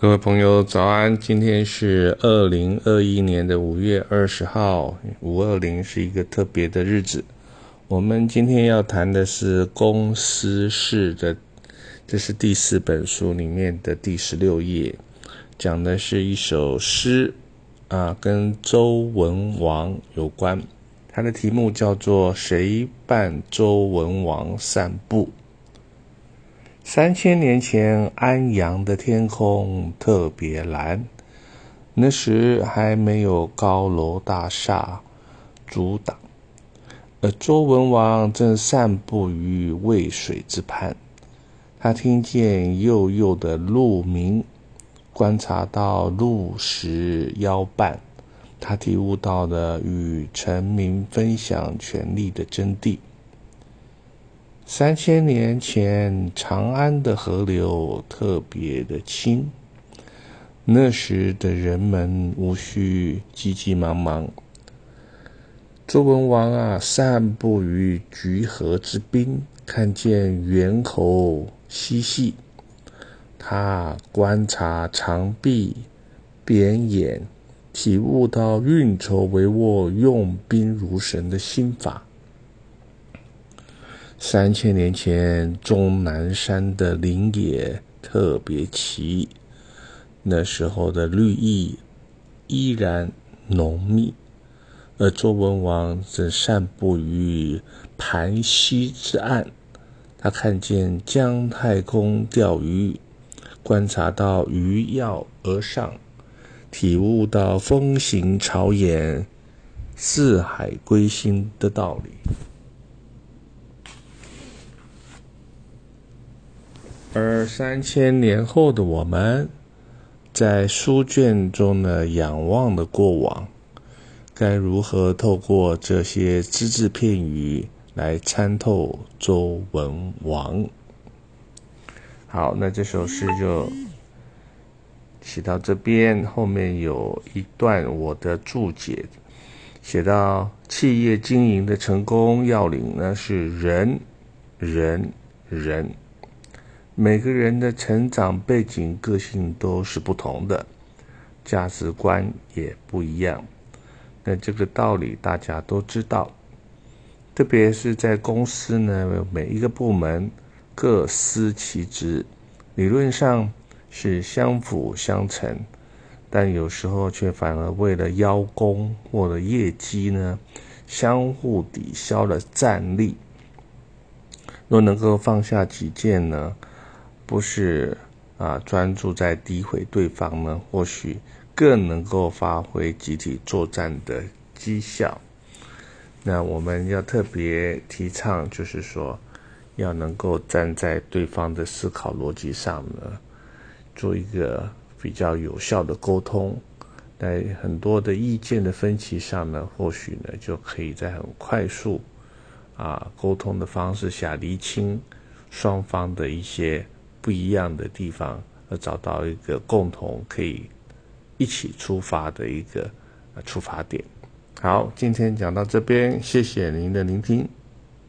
各位朋友，早安！今天是二零二一年的五月二十号，五二零是一个特别的日子。我们今天要谈的是公司式的，这是第四本书里面的第十六页，讲的是一首诗啊，跟周文王有关。它的题目叫做《谁伴周文王散步》。三千年前，安阳的天空特别蓝。那时还没有高楼大厦阻挡，而周文王正散步于渭水之畔。他听见幼幼的鹿鸣，观察到鹿食腰伴，他体悟到了与臣民分享权力的真谛。三千年前，长安的河流特别的清。那时的人们无需急急忙忙。周文王啊，散步于橘河之滨，看见猿猴嬉戏，他观察长臂、扁眼，体悟到运筹帷幄、用兵如神的心法。三千年前，终南山的林野特别奇，那时候的绿意依然浓密。而周文王正散步于盘溪之岸，他看见姜太公钓鱼，观察到鱼跃而上，体悟到风行草偃、四海归心的道理。而三千年后的我们，在书卷中呢仰望的过往，该如何透过这些只字片语来参透周文王？好，那这首诗就写到这边，后面有一段我的注解，写到企业经营的成功要领呢是人，人，人。每个人的成长背景、个性都是不同的，价值观也不一样。那这个道理大家都知道，特别是在公司呢，每一个部门各司其职，理论上是相辅相成，但有时候却反而为了邀功或者业绩呢，相互抵消了战力。若能够放下己见呢？不是啊，专注在诋毁对方呢，或许更能够发挥集体作战的绩效。那我们要特别提倡，就是说，要能够站在对方的思考逻辑上呢，做一个比较有效的沟通。在很多的意见的分歧上呢，或许呢，就可以在很快速啊沟通的方式下厘清双方的一些。不一样的地方，而找到一个共同可以一起出发的一个出发点。好，今天讲到这边，谢谢您的聆听。